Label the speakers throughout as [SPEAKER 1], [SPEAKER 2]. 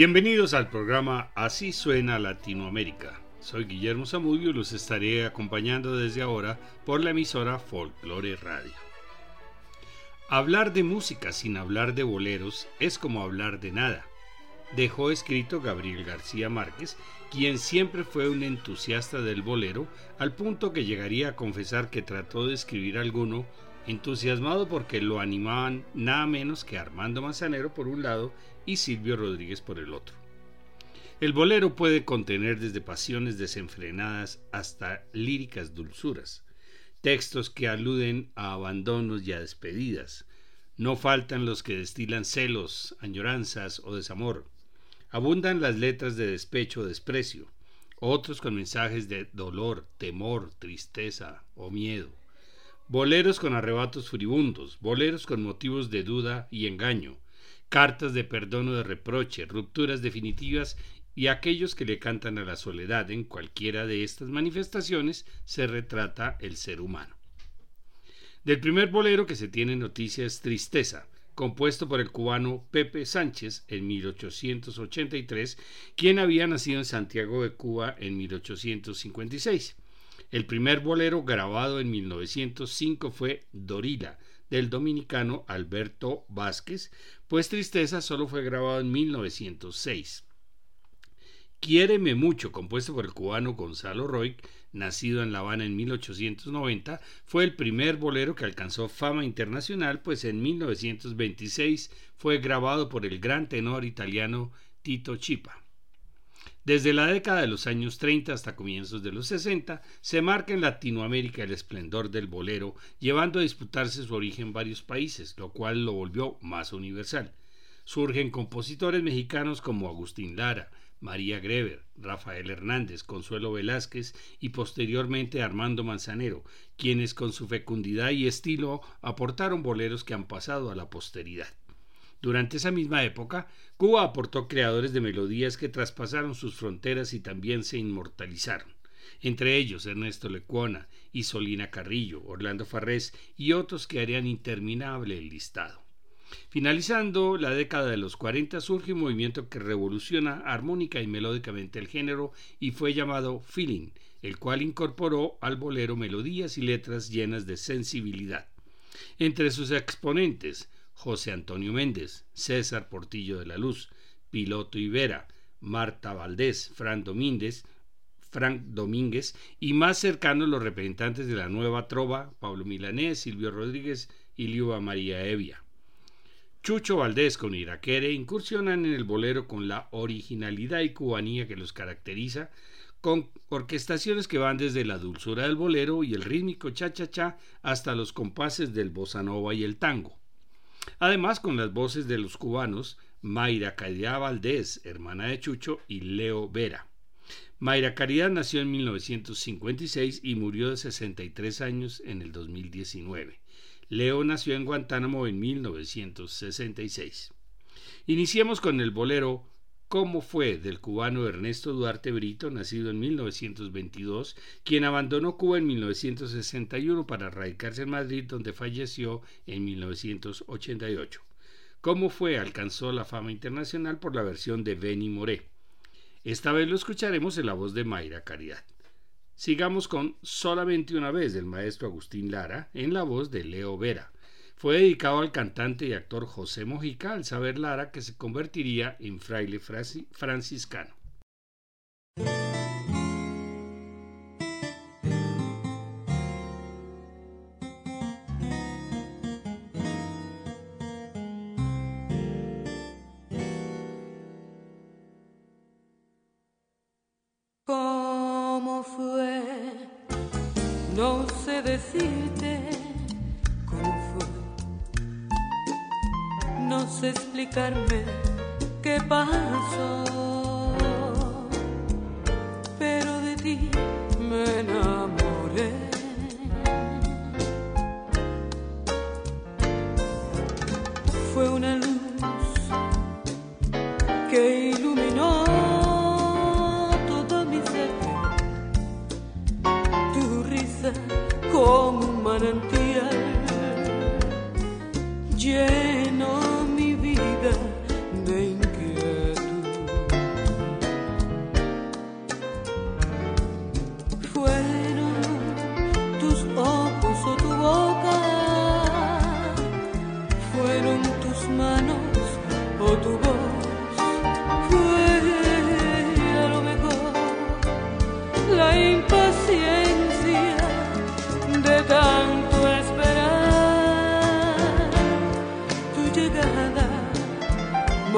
[SPEAKER 1] Bienvenidos al programa Así suena Latinoamérica. Soy Guillermo Zamudio y los estaré acompañando desde ahora por la emisora Folklore Radio. Hablar de música sin hablar de boleros es como hablar de nada. Dejó escrito Gabriel García Márquez, quien siempre fue un entusiasta del bolero, al punto que llegaría a confesar que trató de escribir alguno entusiasmado porque lo animaban nada menos que Armando Manzanero por un lado y Silvio Rodríguez por el otro. El bolero puede contener desde pasiones desenfrenadas hasta líricas dulzuras, textos que aluden a abandonos y a despedidas. No faltan los que destilan celos, añoranzas o desamor. Abundan las letras de despecho o desprecio, otros con mensajes de dolor, temor, tristeza o miedo. Boleros con arrebatos furibundos, boleros con motivos de duda y engaño, cartas de perdón o de reproche, rupturas definitivas y aquellos que le cantan a la soledad. En cualquiera de estas manifestaciones se retrata el ser humano. Del primer bolero que se tiene noticia es Tristeza, compuesto por el cubano Pepe Sánchez en 1883, quien había nacido en Santiago de Cuba en 1856. El primer bolero grabado en 1905 fue Dorila, del dominicano Alberto Vázquez, pues Tristeza solo fue grabado en 1906. Quiéreme mucho, compuesto por el cubano Gonzalo Roy, nacido en La Habana en 1890, fue el primer bolero que alcanzó fama internacional, pues en 1926 fue grabado por el gran tenor italiano Tito Chipa. Desde la década de los años 30 hasta comienzos de los 60, se marca en Latinoamérica el esplendor del bolero, llevando a disputarse su origen en varios países, lo cual lo volvió más universal. Surgen compositores mexicanos como Agustín Lara, María Greber, Rafael Hernández, Consuelo Velázquez y posteriormente Armando Manzanero, quienes con su fecundidad y estilo aportaron boleros que han pasado a la posteridad. Durante esa misma época, Cuba aportó creadores de melodías que traspasaron sus fronteras y también se inmortalizaron, entre ellos Ernesto Lecuona, Isolina Carrillo, Orlando Farrés y otros que harían interminable el listado. Finalizando la década de los 40 surge un movimiento que revoluciona armónica y melódicamente el género y fue llamado feeling, el cual incorporó al bolero melodías y letras llenas de sensibilidad. Entre sus exponentes José Antonio Méndez, César Portillo de la Luz, Piloto Ibera, Marta Valdés, Fran Domínguez, Frank Domínguez y más cercanos los representantes de la nueva trova, Pablo Milanés, Silvio Rodríguez y Liuba María Evia. Chucho Valdés con Iraquere incursionan en el bolero con la originalidad y cubanía que los caracteriza, con orquestaciones que van desde la dulzura del bolero y el rítmico cha-cha-cha hasta los compases del bossa nova y el tango. Además, con las voces de los cubanos Mayra Caridad Valdés, hermana de Chucho, y Leo Vera. Mayra Caridad nació en 1956 y murió de 63 años en el 2019. Leo nació en Guantánamo en 1966. Iniciemos con el bolero cómo fue del cubano Ernesto Duarte Brito, nacido en 1922, quien abandonó Cuba en 1961 para radicarse en Madrid, donde falleció en 1988. Cómo fue alcanzó la fama internacional por la versión de Benny Moré. Esta vez lo escucharemos en la voz de Mayra Caridad. Sigamos con Solamente una vez del maestro Agustín Lara en la voz de Leo Vera. Fue dedicado al cantante y actor José Mojica al saber Lara que se convertiría en fraile franciscano.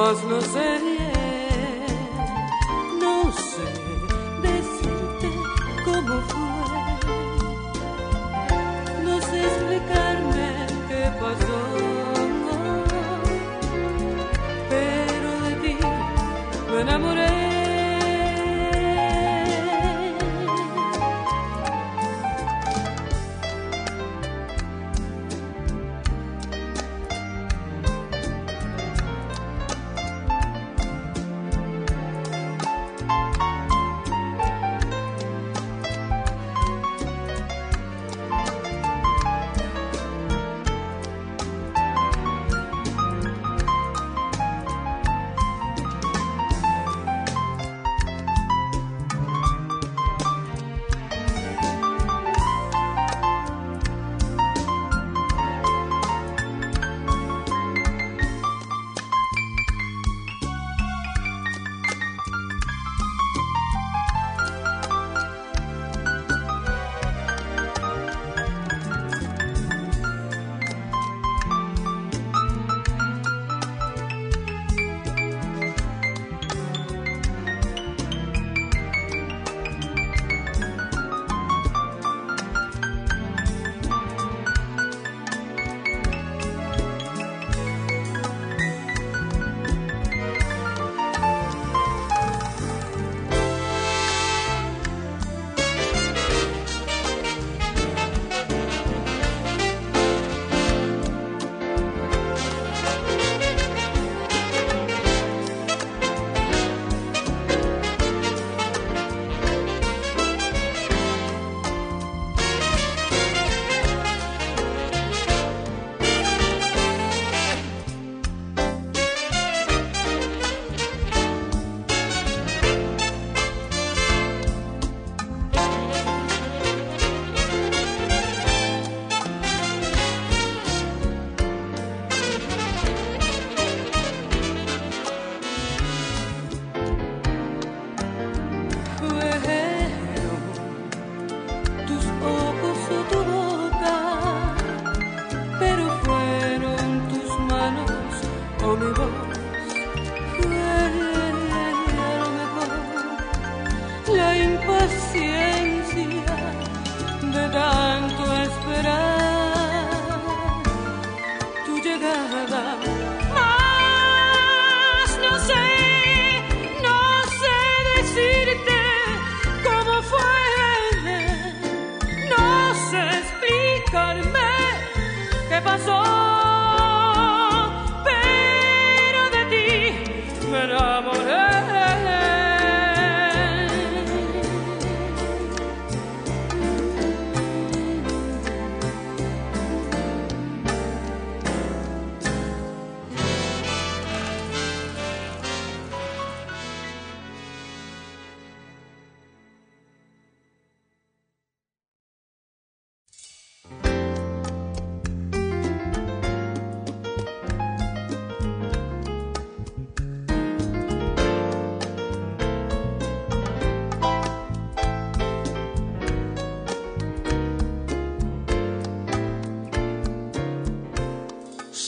[SPEAKER 2] almas nos.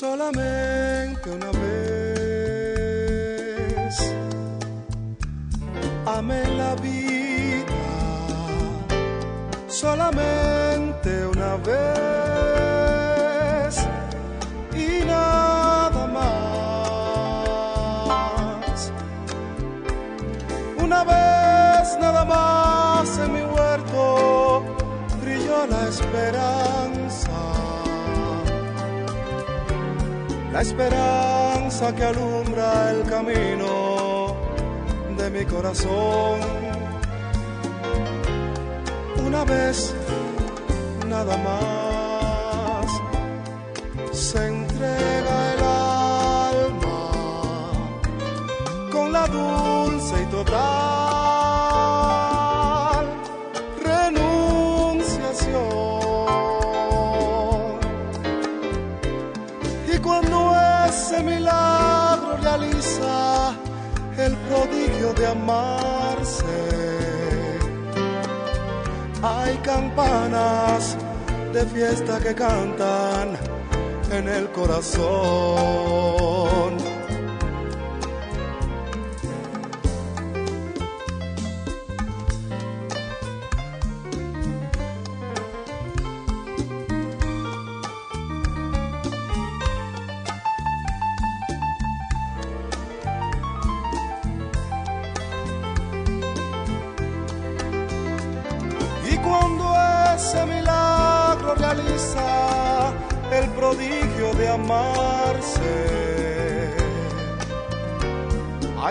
[SPEAKER 3] solamente. esperanza que alumbra el camino de mi corazón. Una vez, nada más. campanas de fiesta que cantan en el corazón.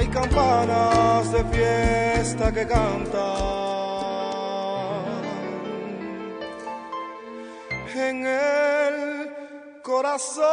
[SPEAKER 3] Hay campanas de fiesta que cantan en el corazón.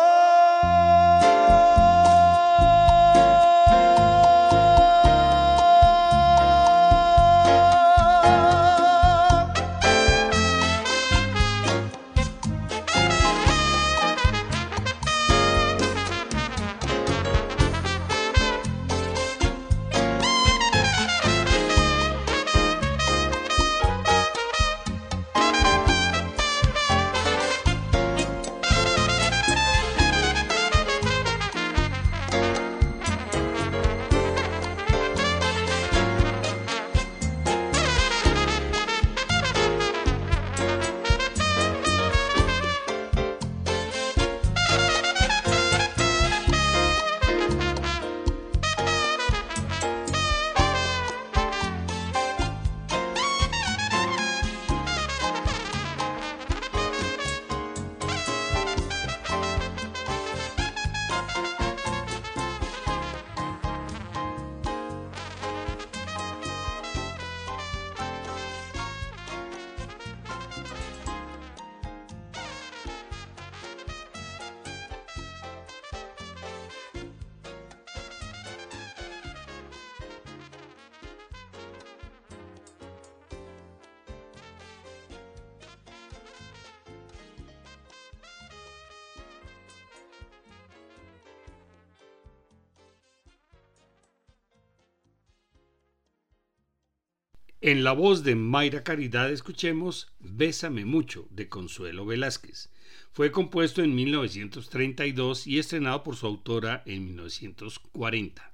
[SPEAKER 1] En la voz de Mayra Caridad escuchemos Bésame mucho de Consuelo Velázquez. Fue compuesto en 1932 y estrenado por su autora en 1940.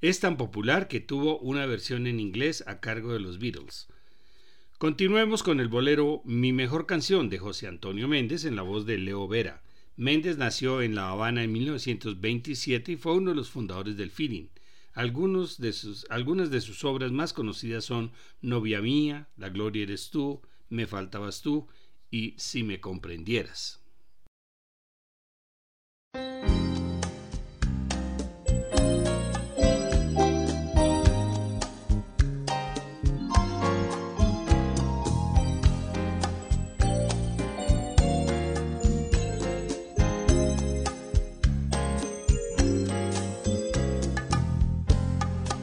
[SPEAKER 1] Es tan popular que tuvo una versión en inglés a cargo de los Beatles. Continuemos con el bolero Mi mejor canción de José Antonio Méndez en la voz de Leo Vera. Méndez nació en La Habana en 1927 y fue uno de los fundadores del Feeling algunas de sus obras más conocidas son Novia mía, La gloria eres tú, Me faltabas tú y Si me comprendieras.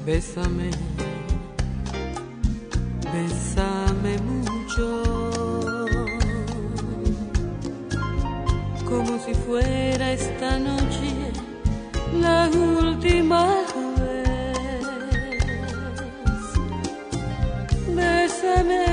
[SPEAKER 2] Bésame, bésame mucho, como si fuera esta noche la última vez. Bésame,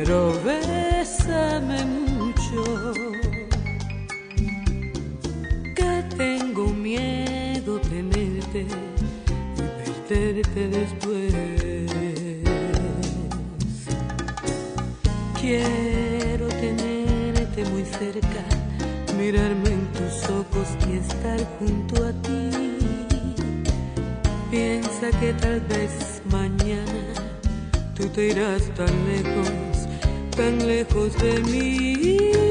[SPEAKER 2] perderte después. Quiero tenerte muy cerca, mirarme en tus ojos y estar junto a ti. Piensa que tal vez mañana tú te irás tan lejos tan lejos de mí.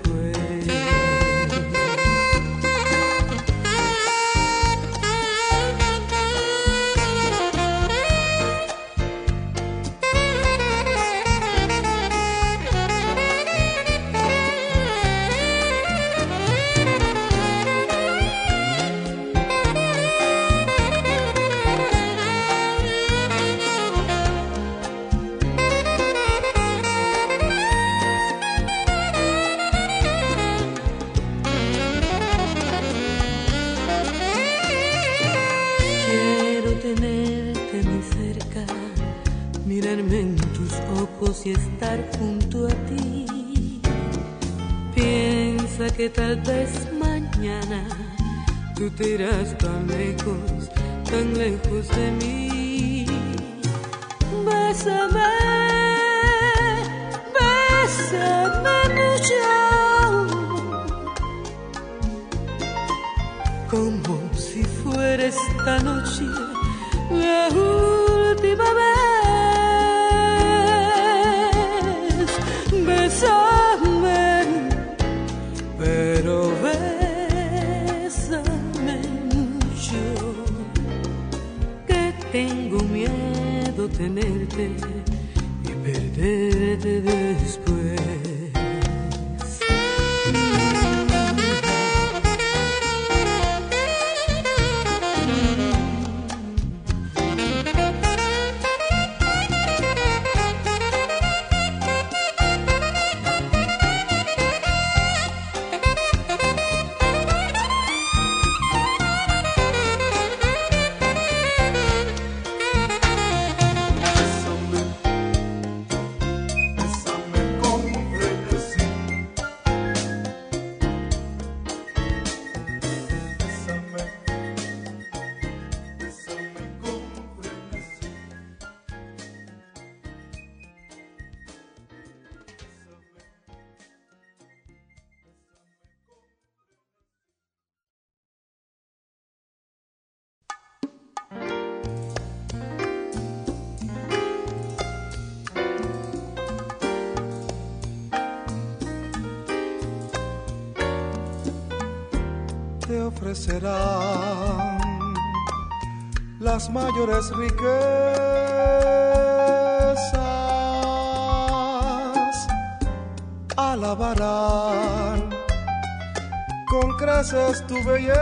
[SPEAKER 2] junto a ti. Piensa que tal vez mañana tú te irás tan lejos, tan lejos de mí. Bésame, bésame mucho. Como si fuera esta noche la última vez. Tenerte y perderte después.
[SPEAKER 3] Las mayores riquezas. Alabarán con creces tu belleza.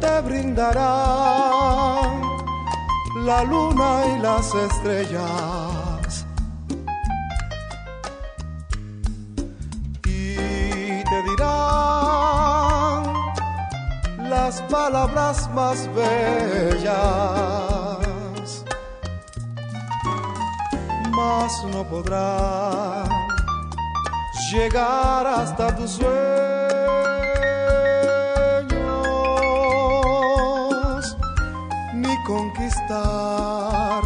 [SPEAKER 3] Te brindarán la luna y las estrellas. Palabras más bellas. Mas no podrán llegar hasta tus sueños ni conquistar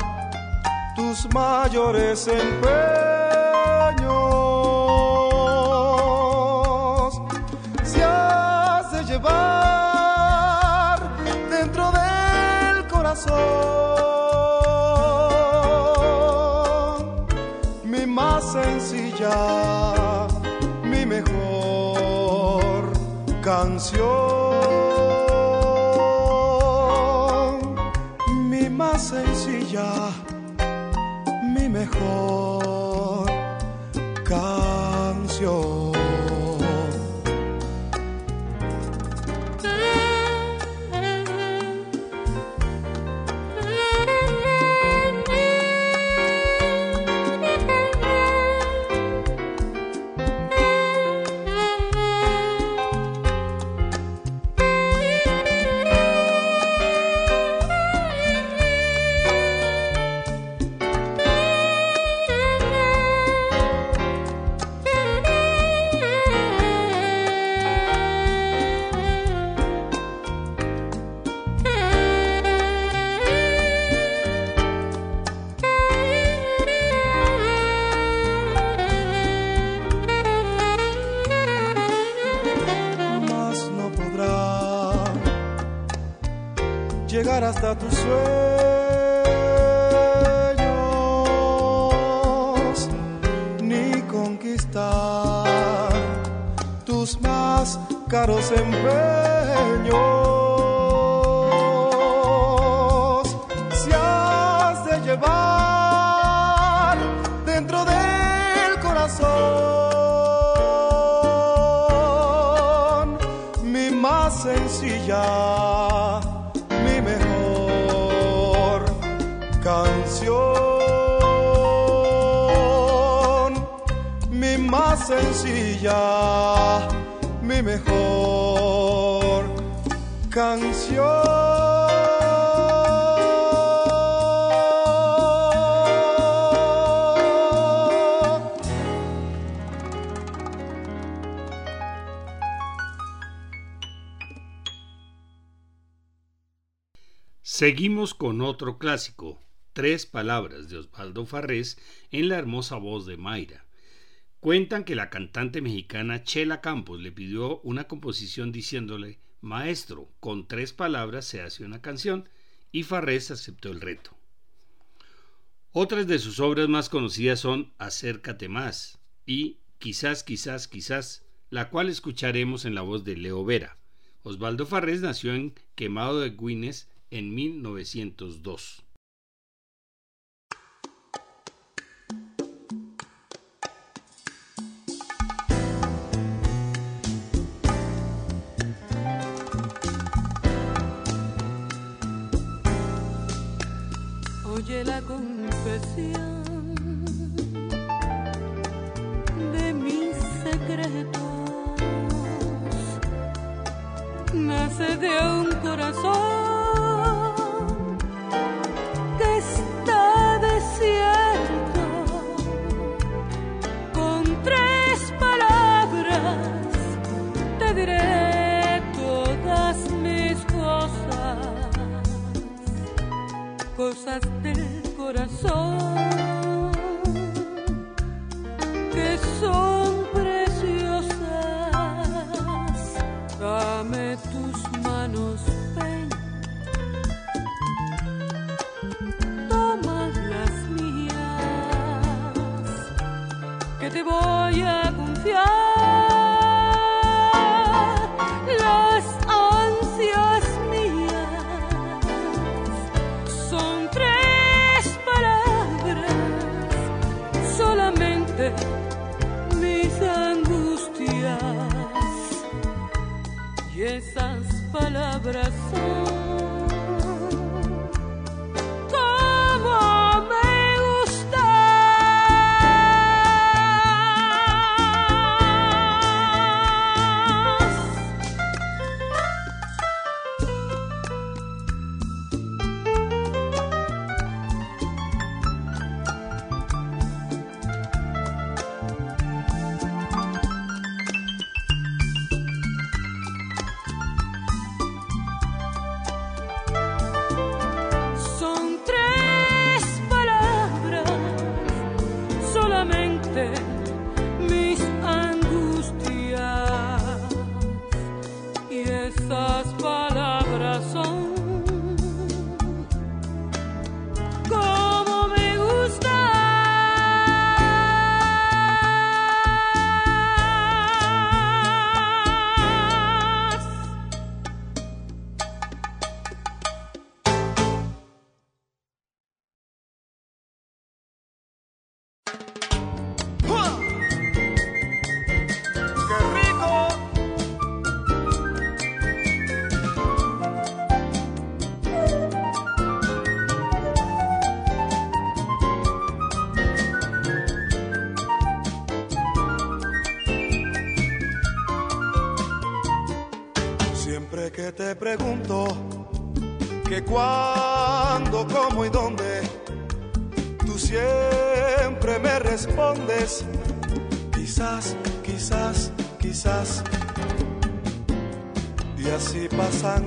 [SPEAKER 3] tus mayores empeños. Mi mejor canción,
[SPEAKER 1] Seguimos con otro clásico, Tres Palabras de Osvaldo Farrés en la hermosa voz de Mayra. Cuentan que la cantante mexicana Chela Campos le pidió una composición diciéndole, Maestro, con tres palabras se hace una canción, y Farrés aceptó el reto. Otras de sus obras más conocidas son Acércate más y Quizás, quizás, quizás, la cual escucharemos en la voz de Leo Vera. Osvaldo Farrés nació en Quemado de Guines en 1902.
[SPEAKER 2] Oye la confesión de mis secretos nace de un corazón cosas del corazón
[SPEAKER 3] pregunto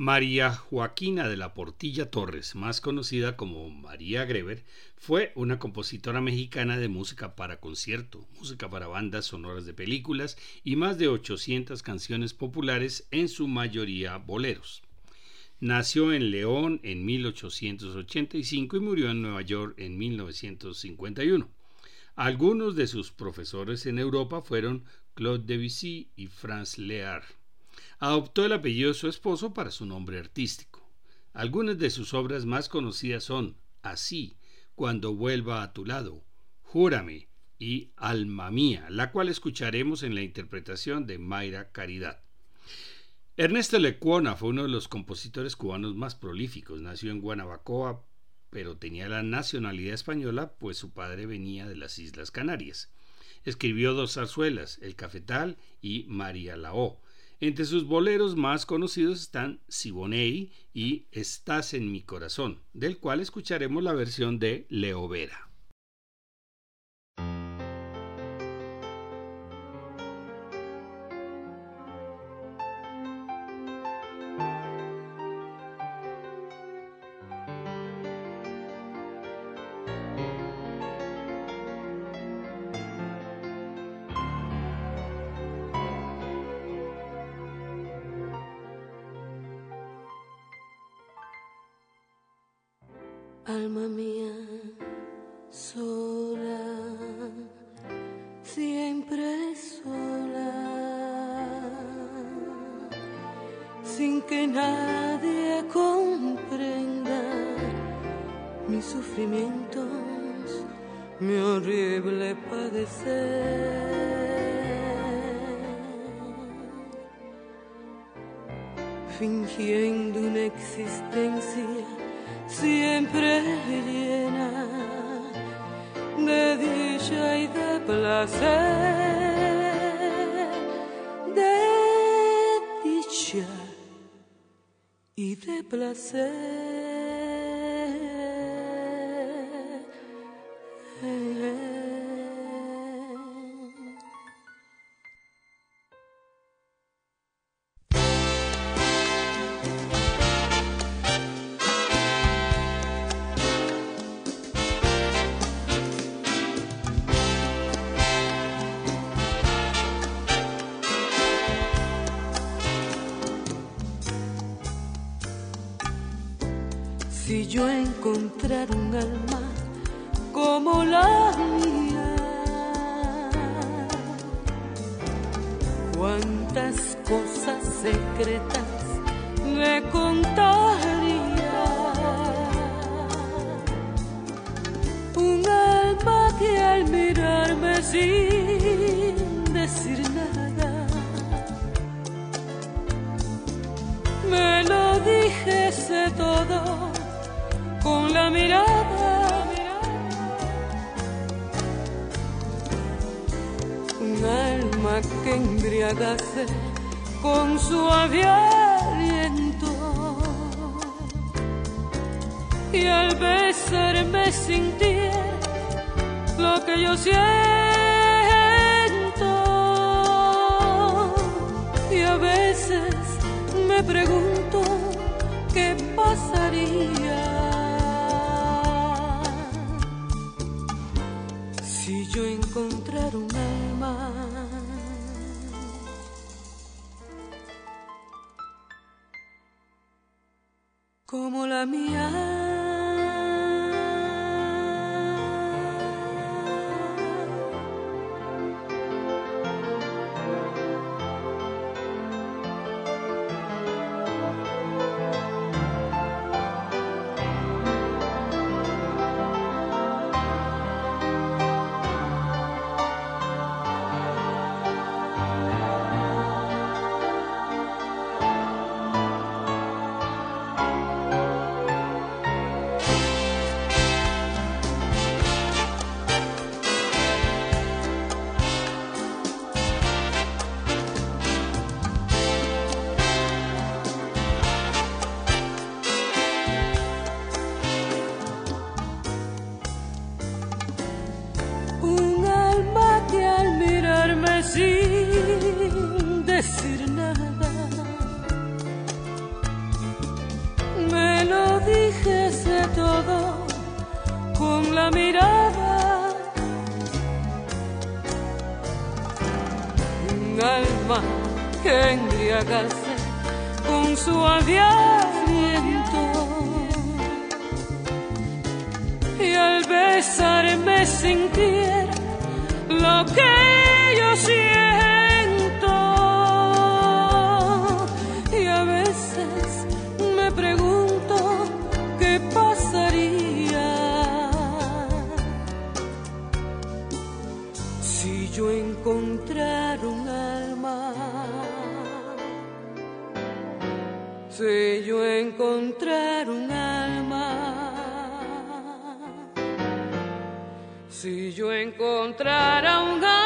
[SPEAKER 1] María Joaquina de la Portilla Torres, más conocida como María Greber, fue una compositora mexicana de música para concierto, música para bandas sonoras de películas y más de 800 canciones populares, en su mayoría boleros. Nació en León en 1885 y murió en Nueva York en 1951. Algunos de sus profesores en Europa fueron Claude Debussy y Franz Lear. Adoptó el apellido de su esposo para su nombre artístico. Algunas de sus obras más conocidas son Así, Cuando vuelva a tu lado, Júrame y Alma mía, la cual escucharemos en la interpretación de Mayra Caridad. Ernesto Lecuona fue uno de los compositores cubanos más prolíficos. Nació en Guanabacoa, pero tenía la nacionalidad española, pues su padre venía de las Islas Canarias. Escribió dos zarzuelas, El Cafetal y María Lao, entre sus boleros más conocidos están Siboney y Estás en mi corazón, del cual escucharemos la versión de Leo Vera.
[SPEAKER 2] Alma mía sola, siempre sola, sin que nadie comprenda mis sufrimientos, mi horrible padecer. Fingiendo una existencia siempre llena de dicha y de placer, de dicha y de placer. Alma que embriagase con suave aliento y al besarme sintiera lo que yo siento. pregunto qué pasaría si yo encontrara un suave aliento. Y al besarme sintiera lo que sé yo encontrar un alma, si yo encontrara un alma,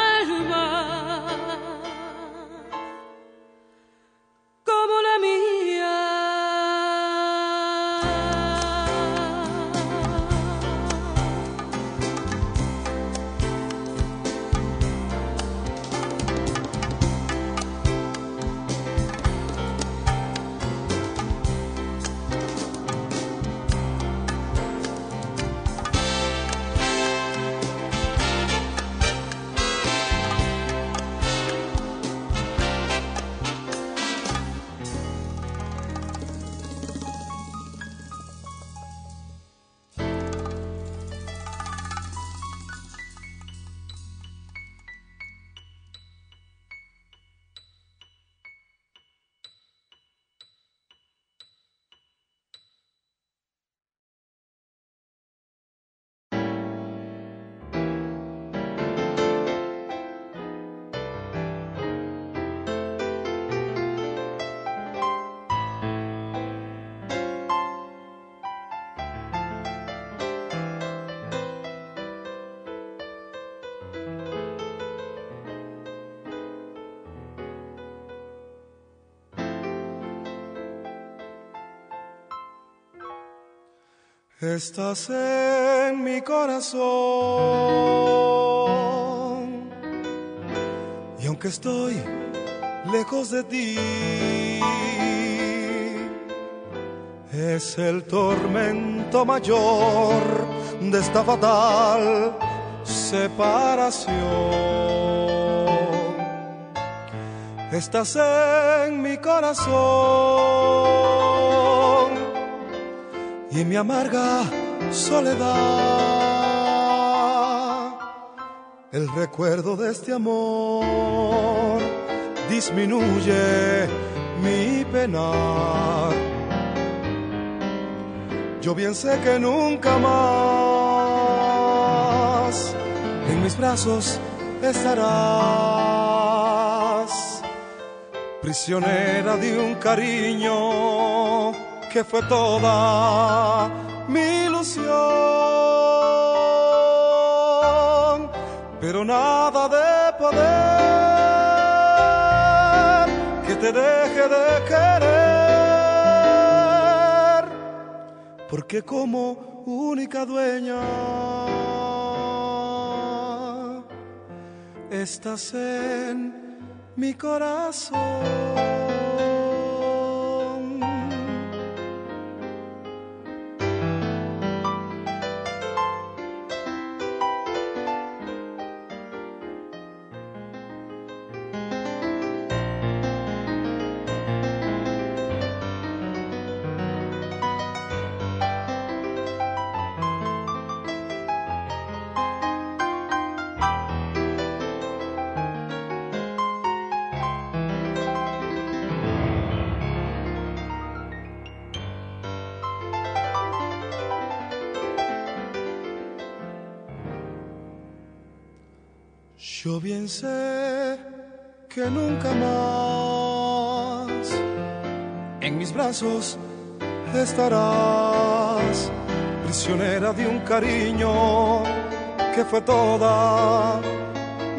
[SPEAKER 3] Estás en mi corazón. Y aunque estoy lejos de ti, es el tormento mayor de esta fatal separación. Estás en mi corazón y mi amarga soledad. El recuerdo de este amor disminuye mi pena. Yo bien sé que nunca más en mis brazos estarás, prisionera de un cariño que fue toda mi ilusión, pero nada de poder que te deje de querer, porque como única dueña estás en mi corazón. Yo bien sé que nunca más en mis brazos estarás, prisionera de un cariño que fue toda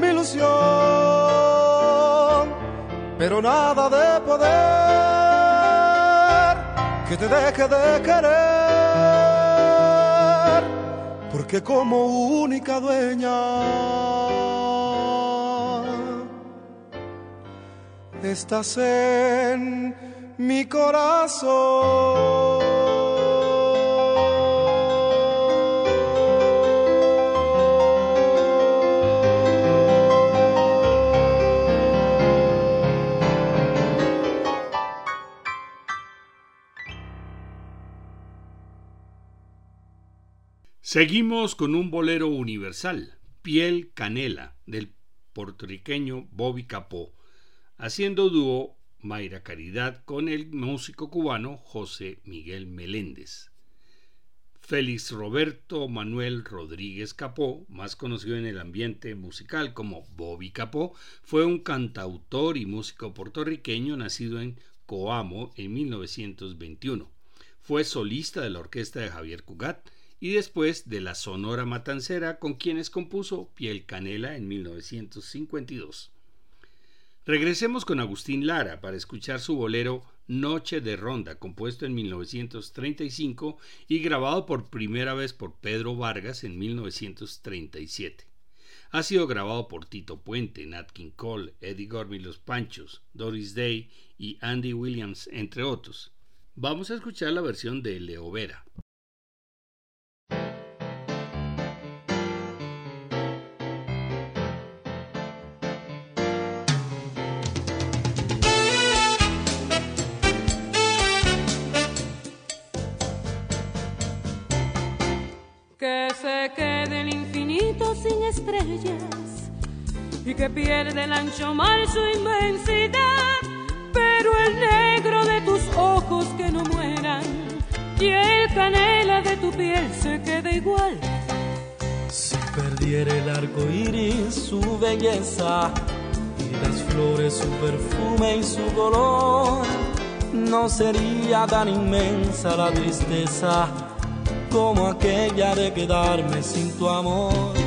[SPEAKER 3] mi ilusión, pero nada de poder que te deje de querer, porque como única dueña estás en mi corazón.
[SPEAKER 1] Seguimos con un bolero universal, Piel Canela, del puertorriqueño Bobby Capó, haciendo dúo Mayra Caridad con el músico cubano José Miguel Meléndez. Félix Roberto Manuel Rodríguez Capó, más conocido en el ambiente musical como Bobby Capó, fue un cantautor y músico puertorriqueño nacido en Coamo en 1921. Fue solista de la orquesta de Javier Cugat y después de la Sonora Matancera con quienes compuso Piel Canela en 1952. Regresemos con Agustín Lara para escuchar su bolero Noche de Ronda, compuesto en 1935 y grabado por primera vez por Pedro Vargas en 1937. Ha sido grabado por Tito Puente, Nat King Cole, Eddie Gormy Los Panchos, Doris Day y Andy Williams, entre otros. Vamos a escuchar la versión de Leo Vera.
[SPEAKER 2] Sin estrellas y que pierde el ancho mar su inmensidad, pero el negro de tus ojos que no mueran y el canela de tu piel se quede igual.
[SPEAKER 4] Si perdiera el arco iris su belleza y las flores su perfume y su color, no sería tan inmensa la tristeza como aquella de quedarme sin tu amor.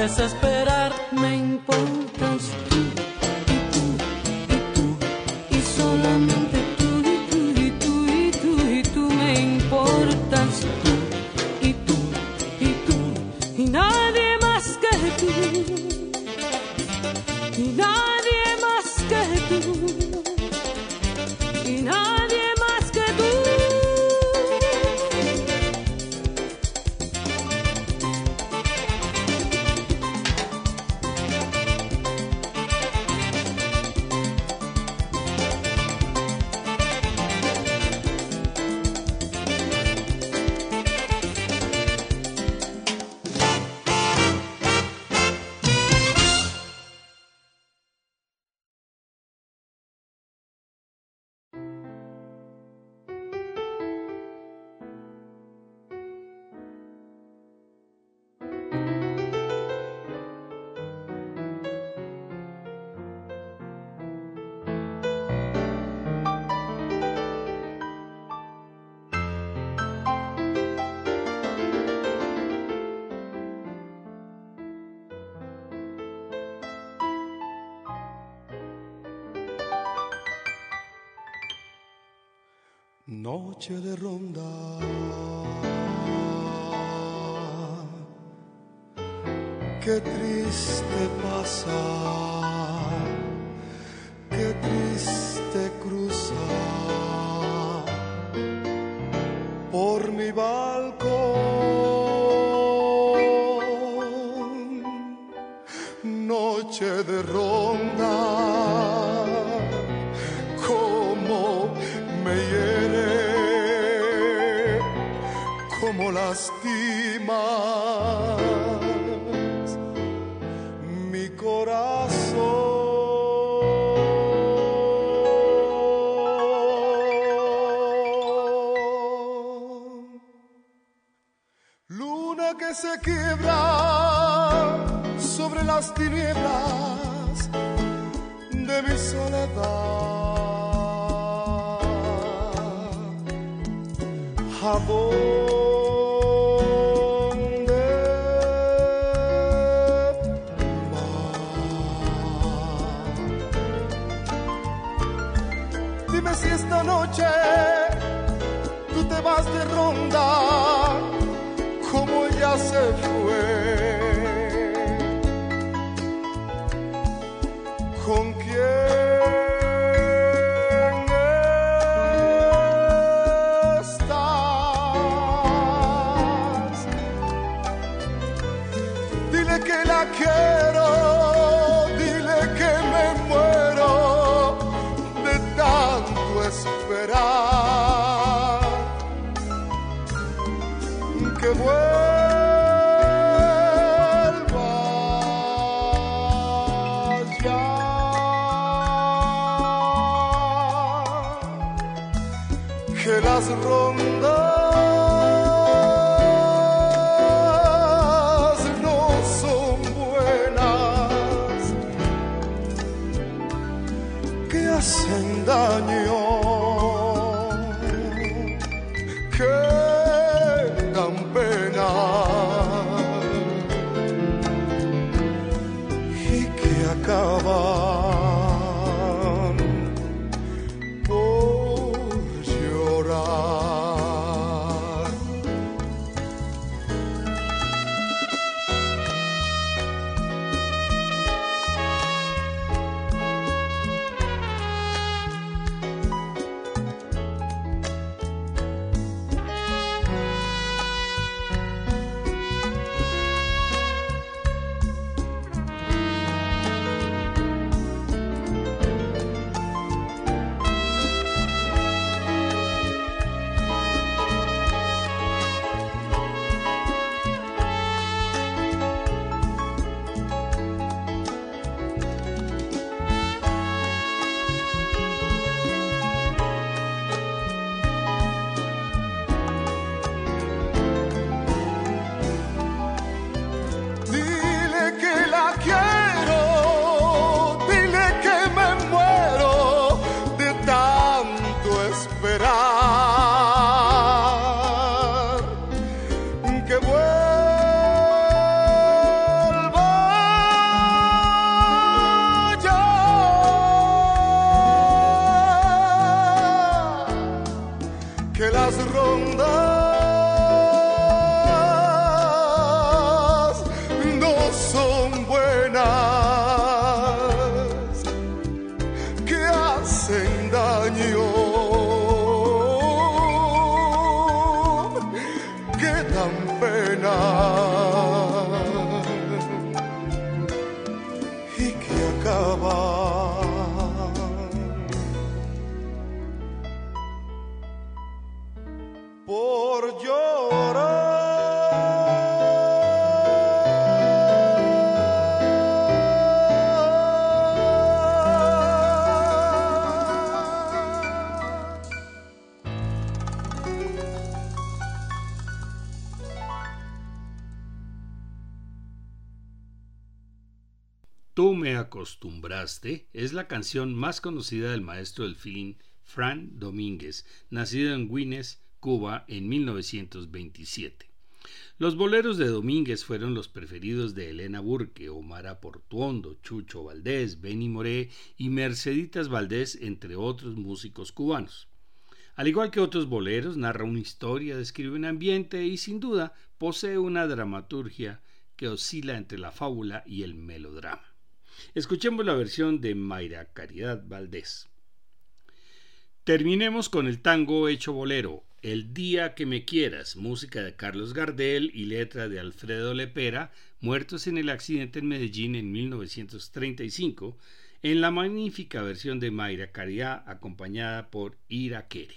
[SPEAKER 4] A
[SPEAKER 3] Noche de ronda. Qué triste pasa,
[SPEAKER 1] acostumbraste canción más conocida del maestro del feeling Fran Domínguez, nacido en Guinness, Cuba, en 1927. Los boleros de Domínguez fueron los preferidos de Elena Burke, Omar Portuondo, Chucho Valdés, Benny Moré y Merceditas Valdés, entre otros músicos cubanos. Al igual que otros boleros, narra una historia, describe un ambiente y sin duda posee una dramaturgia que oscila entre la fábula y el melodrama. Escuchemos la versión de Mayra Caridad Valdés. Terminemos con el tango hecho bolero, El día que me quieras, música de Carlos Gardel y letra de Alfredo Lepera, muertos en el accidente en Medellín en 1935, en la magnífica versión de Mayra Caridad acompañada por Ira Kere.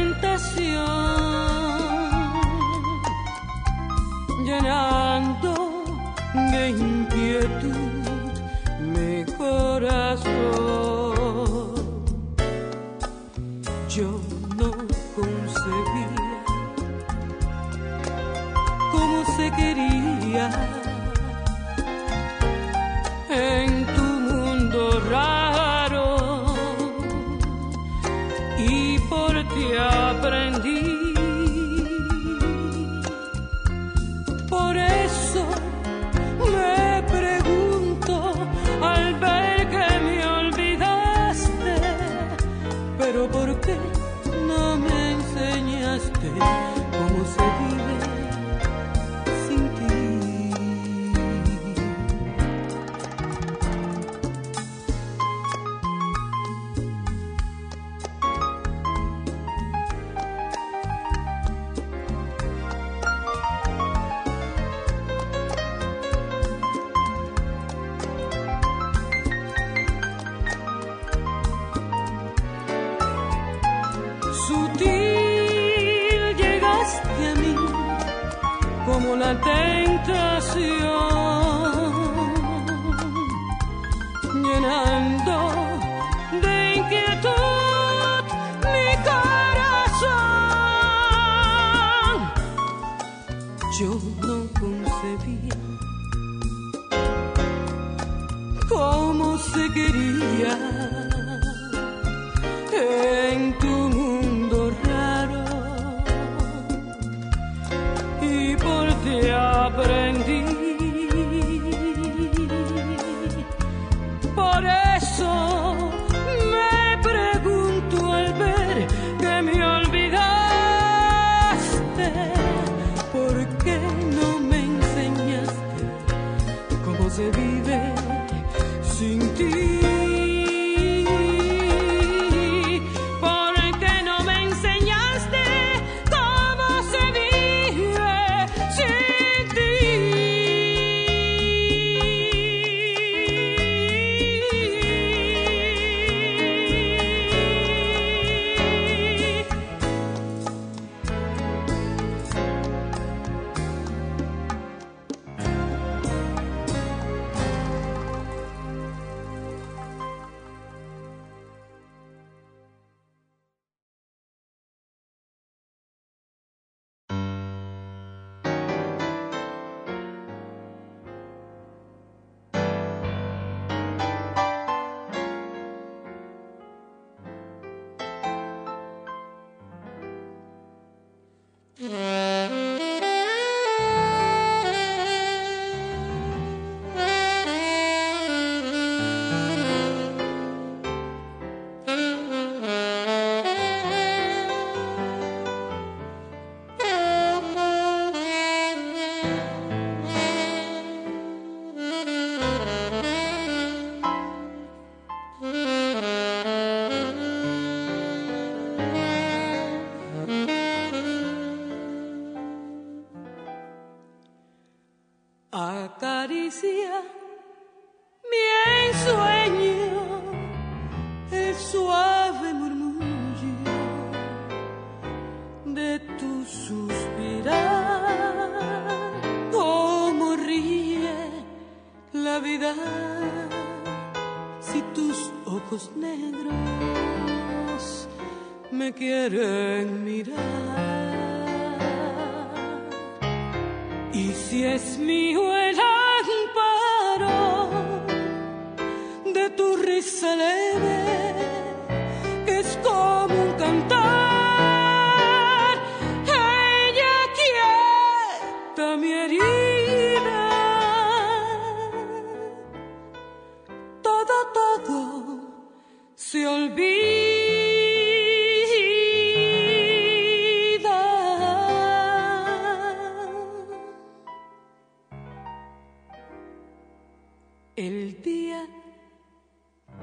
[SPEAKER 2] El día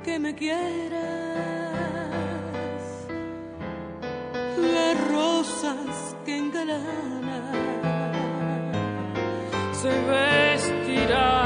[SPEAKER 2] que me quieras, las rosas que engalana se vestirán.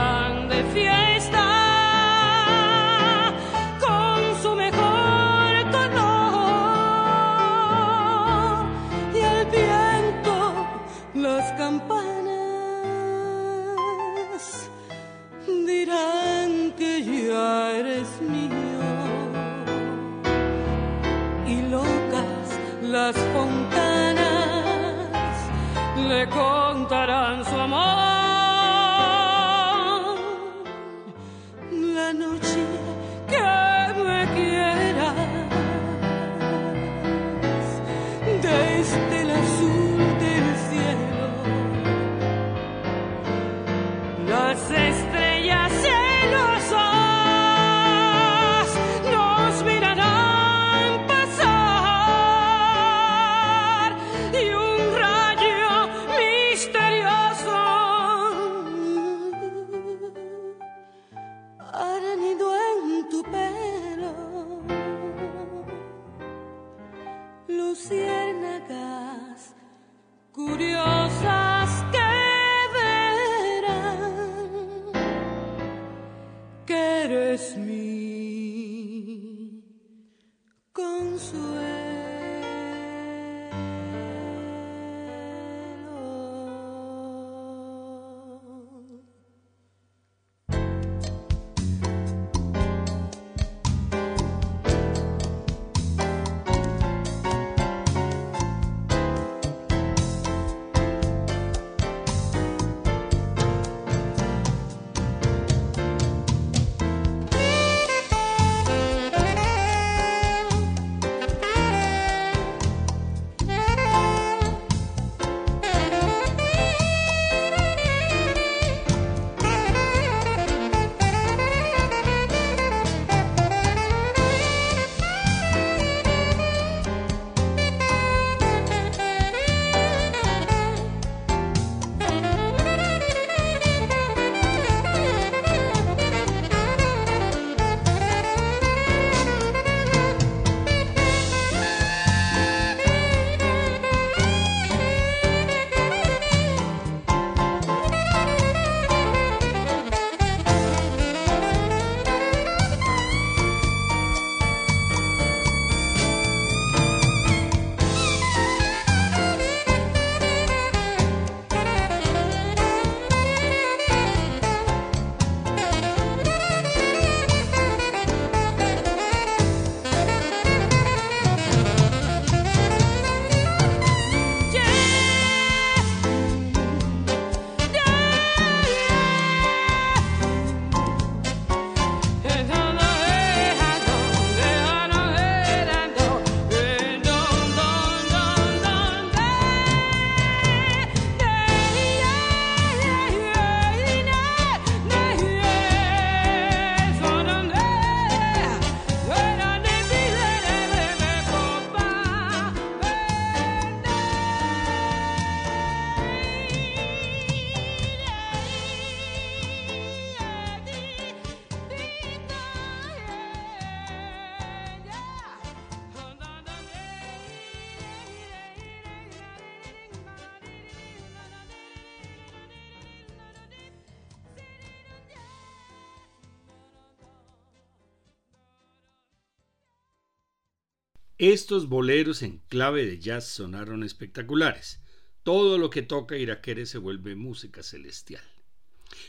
[SPEAKER 1] Estos boleros en clave de jazz sonaron espectaculares. Todo lo que toca Irakere se vuelve música celestial.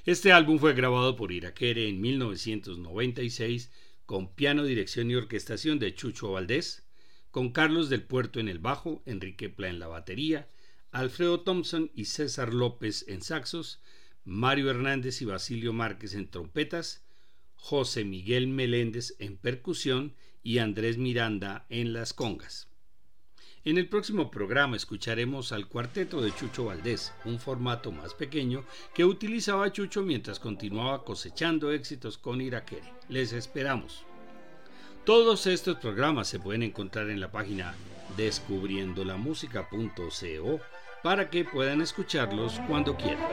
[SPEAKER 1] Este álbum fue grabado por Irakere en 1996 con piano, dirección y orquestación de Chucho Valdés, con Carlos del Puerto en el bajo, Enrique Pla en la batería, Alfredo Thompson y César López en saxos, Mario Hernández y Basilio Márquez en trompetas, José Miguel Meléndez en percusión y Andrés Miranda en las congas. En el próximo programa escucharemos al cuarteto de Chucho Valdés, un formato más pequeño que utilizaba Chucho mientras continuaba cosechando éxitos con Iraquere. Les esperamos. Todos estos programas se pueden encontrar en la página descubriendolamusica.co para que puedan escucharlos cuando quieran.